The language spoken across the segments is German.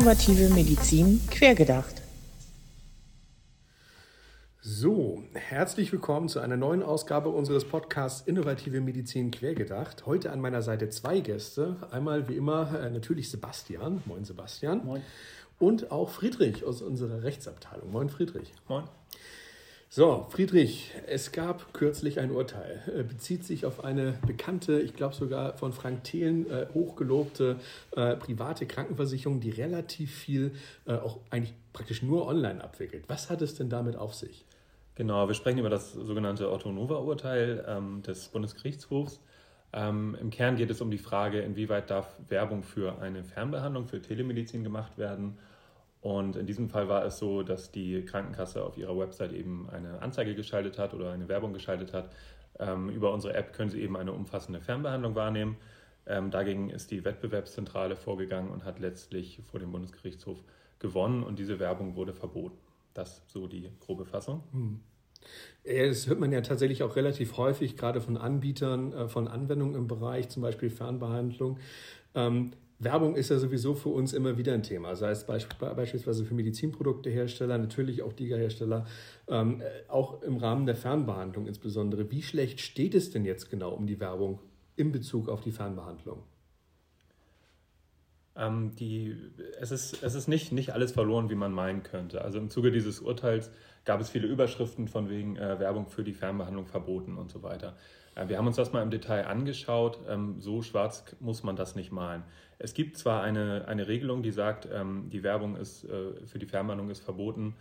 Innovative Medizin quergedacht. So, herzlich willkommen zu einer neuen Ausgabe unseres Podcasts Innovative Medizin quergedacht. Heute an meiner Seite zwei Gäste. Einmal wie immer äh, natürlich Sebastian. Moin Sebastian. Moin. Und auch Friedrich aus unserer Rechtsabteilung. Moin Friedrich. Moin. So, Friedrich, es gab kürzlich ein Urteil, äh, bezieht sich auf eine bekannte, ich glaube sogar von Frank Thelen äh, hochgelobte äh, private Krankenversicherung, die relativ viel äh, auch eigentlich praktisch nur online abwickelt. Was hat es denn damit auf sich? Genau, wir sprechen über das sogenannte Otto-Nova-Urteil ähm, des Bundesgerichtshofs. Ähm, Im Kern geht es um die Frage, inwieweit darf Werbung für eine Fernbehandlung, für Telemedizin gemacht werden und in diesem Fall war es so, dass die Krankenkasse auf ihrer Website eben eine Anzeige geschaltet hat oder eine Werbung geschaltet hat. Ähm, über unsere App können Sie eben eine umfassende Fernbehandlung wahrnehmen. Ähm, dagegen ist die Wettbewerbszentrale vorgegangen und hat letztlich vor dem Bundesgerichtshof gewonnen und diese Werbung wurde verboten. Das so die grobe Fassung. Hm. Das hört man ja tatsächlich auch relativ häufig, gerade von Anbietern äh, von Anwendungen im Bereich, zum Beispiel Fernbehandlung. Werbung ist ja sowieso für uns immer wieder ein Thema, sei es beispielsweise für Medizinproduktehersteller, natürlich auch Liga-Hersteller, ähm, auch im Rahmen der Fernbehandlung insbesondere. Wie schlecht steht es denn jetzt genau um die Werbung in Bezug auf die Fernbehandlung? Ähm, die, es ist, es ist nicht, nicht alles verloren, wie man meinen könnte. Also im Zuge dieses Urteils gab es viele Überschriften von wegen äh, Werbung für die Fernbehandlung verboten und so weiter. Äh, wir haben uns das mal im Detail angeschaut. Ähm, so schwarz muss man das nicht malen. Es gibt zwar eine, eine Regelung, die sagt, ähm, die Werbung ist, äh, für die Fernbehandlung ist verboten,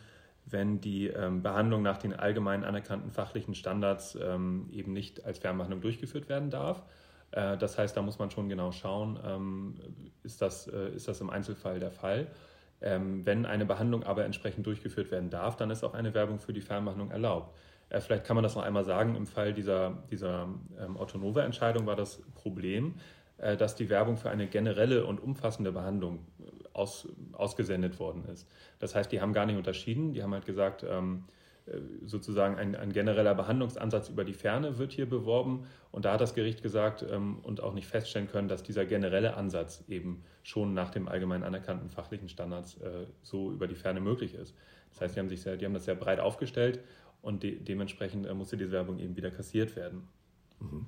wenn die ähm, Behandlung nach den allgemein anerkannten fachlichen Standards eben nicht als Fernbehandlung durchgeführt werden darf. Äh, das heißt, da muss man schon genau schauen, ist das, ist das im Einzelfall der Fall. wenn eine Behandlung aber entsprechend durchgeführt werden darf, dann ist auch eine Werbung für die Fernbehandlung erlaubt. Äh, vielleicht kann man das noch einmal sagen, im Fall dieser, dieser ähm, Otto-Nova-Entscheidung war das Problem, äh, dass die Werbung für eine generelle und umfassende Behandlung äh, aus, ausgesendet worden ist. Das heißt, die haben gar nicht unterschieden, die haben halt gesagt, ähm, äh, sozusagen ein, ein, genereller Behandlungsansatz über die Ferne wird hier beworben. Und da hat das Gericht gesagt ähm, und auch nicht feststellen können, dass dieser generelle Ansatz eben schon nach dem allgemein anerkannten fachlichen Standards äh, so über die Ferne möglich ist. Das heißt, die haben, sich sehr, die haben das sehr breit aufgestellt und de dementsprechend äh, musste diese Werbung eben wieder kassiert werden. Mhm.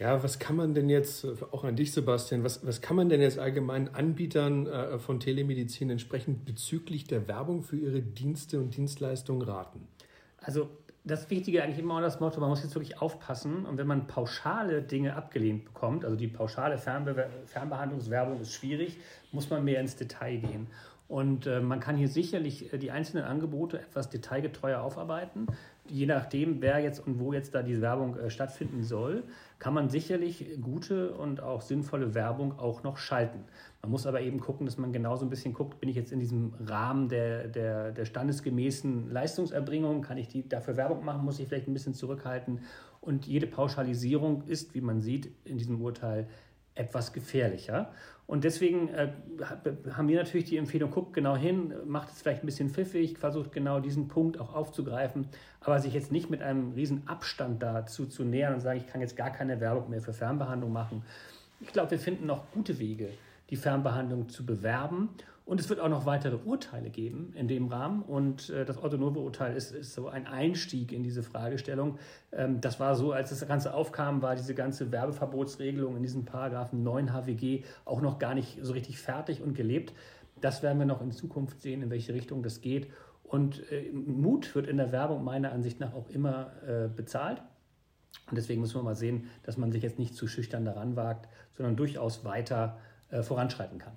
Ja, was kann man denn jetzt, auch an dich Sebastian, was, was kann man denn jetzt allgemein Anbietern äh, von Telemedizin entsprechend bezüglich der Werbung für ihre Dienste und Dienstleistungen raten? Also das Wichtige eigentlich immer das Motto, man muss jetzt wirklich aufpassen und wenn man pauschale Dinge abgelehnt bekommt, also die pauschale Fernbe Fernbehandlungswerbung ist schwierig, muss man mehr ins Detail gehen. Und äh, man kann hier sicherlich äh, die einzelnen Angebote etwas detailgetreuer aufarbeiten. Je nachdem, wer jetzt und wo jetzt da diese Werbung äh, stattfinden soll, kann man sicherlich gute und auch sinnvolle Werbung auch noch schalten. Man muss aber eben gucken, dass man genauso ein bisschen guckt, bin ich jetzt in diesem Rahmen der, der, der standesgemäßen Leistungserbringung, kann ich die dafür Werbung machen, muss ich vielleicht ein bisschen zurückhalten. Und jede Pauschalisierung ist, wie man sieht in diesem Urteil, etwas gefährlicher. Und deswegen äh, haben wir natürlich die Empfehlung, guckt genau hin, macht es vielleicht ein bisschen pfiffig, versucht genau diesen Punkt auch aufzugreifen, aber sich jetzt nicht mit einem riesen Abstand dazu zu nähern und sagen, ich kann jetzt gar keine Werbung mehr für Fernbehandlung machen. Ich glaube, wir finden noch gute Wege, die Fernbehandlung zu bewerben und es wird auch noch weitere Urteile geben in dem Rahmen. Und äh, das Otto-Novo-Urteil ist, ist, so ein Einstieg in diese Fragestellung. Ähm, das war so, als das Ganze aufkam, war diese ganze Werbeverbotsregelung in diesem Paragraphen 9 HWG auch noch gar nicht so richtig fertig und gelebt. Das werden wir noch in Zukunft sehen, in welche Richtung das geht. Und äh, Mut wird in der Werbung meiner Ansicht nach auch immer äh, bezahlt. Und deswegen müssen wir mal sehen, dass man sich jetzt nicht zu schüchtern daran wagt, sondern durchaus weiter äh, voranschreiten kann.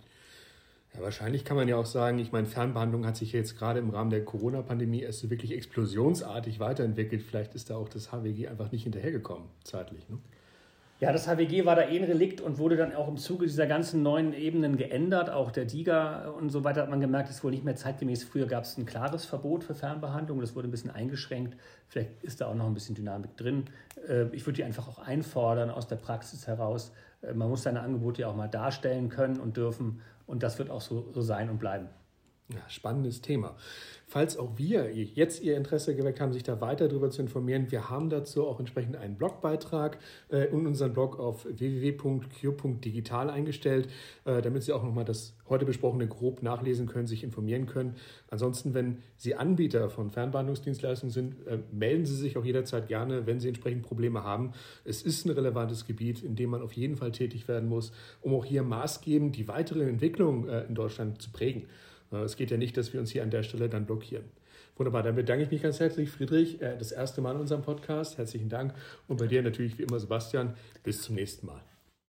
Ja, wahrscheinlich kann man ja auch sagen, ich meine, Fernbehandlung hat sich jetzt gerade im Rahmen der Corona-Pandemie erst wirklich explosionsartig weiterentwickelt. Vielleicht ist da auch das HWG einfach nicht hinterhergekommen, zeitlich. Ne? Ja, das HWG war da eh ein Relikt und wurde dann auch im Zuge dieser ganzen neuen Ebenen geändert. Auch der DIGA und so weiter hat man gemerkt, ist wohl nicht mehr zeitgemäß. Früher gab es ein klares Verbot für Fernbehandlung, das wurde ein bisschen eingeschränkt. Vielleicht ist da auch noch ein bisschen Dynamik drin. Äh, ich würde die einfach auch einfordern aus der Praxis heraus. Äh, man muss seine Angebote ja auch mal darstellen können und dürfen und das wird auch so, so sein und bleiben. Ja, spannendes Thema. Falls auch wir jetzt Ihr Interesse geweckt haben, sich da weiter darüber zu informieren, wir haben dazu auch entsprechend einen Blogbeitrag äh, in unseren Blog auf www.q.digital eingestellt, äh, damit Sie auch nochmal das heute besprochene grob nachlesen können, sich informieren können. Ansonsten, wenn Sie Anbieter von Fernbehandlungsdienstleistungen sind, äh, melden Sie sich auch jederzeit gerne, wenn Sie entsprechend Probleme haben. Es ist ein relevantes Gebiet, in dem man auf jeden Fall tätig werden muss, um auch hier maßgebend die weitere Entwicklung in Deutschland zu prägen. Äh, es geht ja nicht, dass wir uns hier an der Stelle dann blockieren. Wunderbar, dann bedanke ich mich ganz herzlich, Friedrich. Äh, das erste Mal in unserem Podcast. Herzlichen Dank. Und bei dir natürlich wie immer, Sebastian. Bis zum nächsten Mal.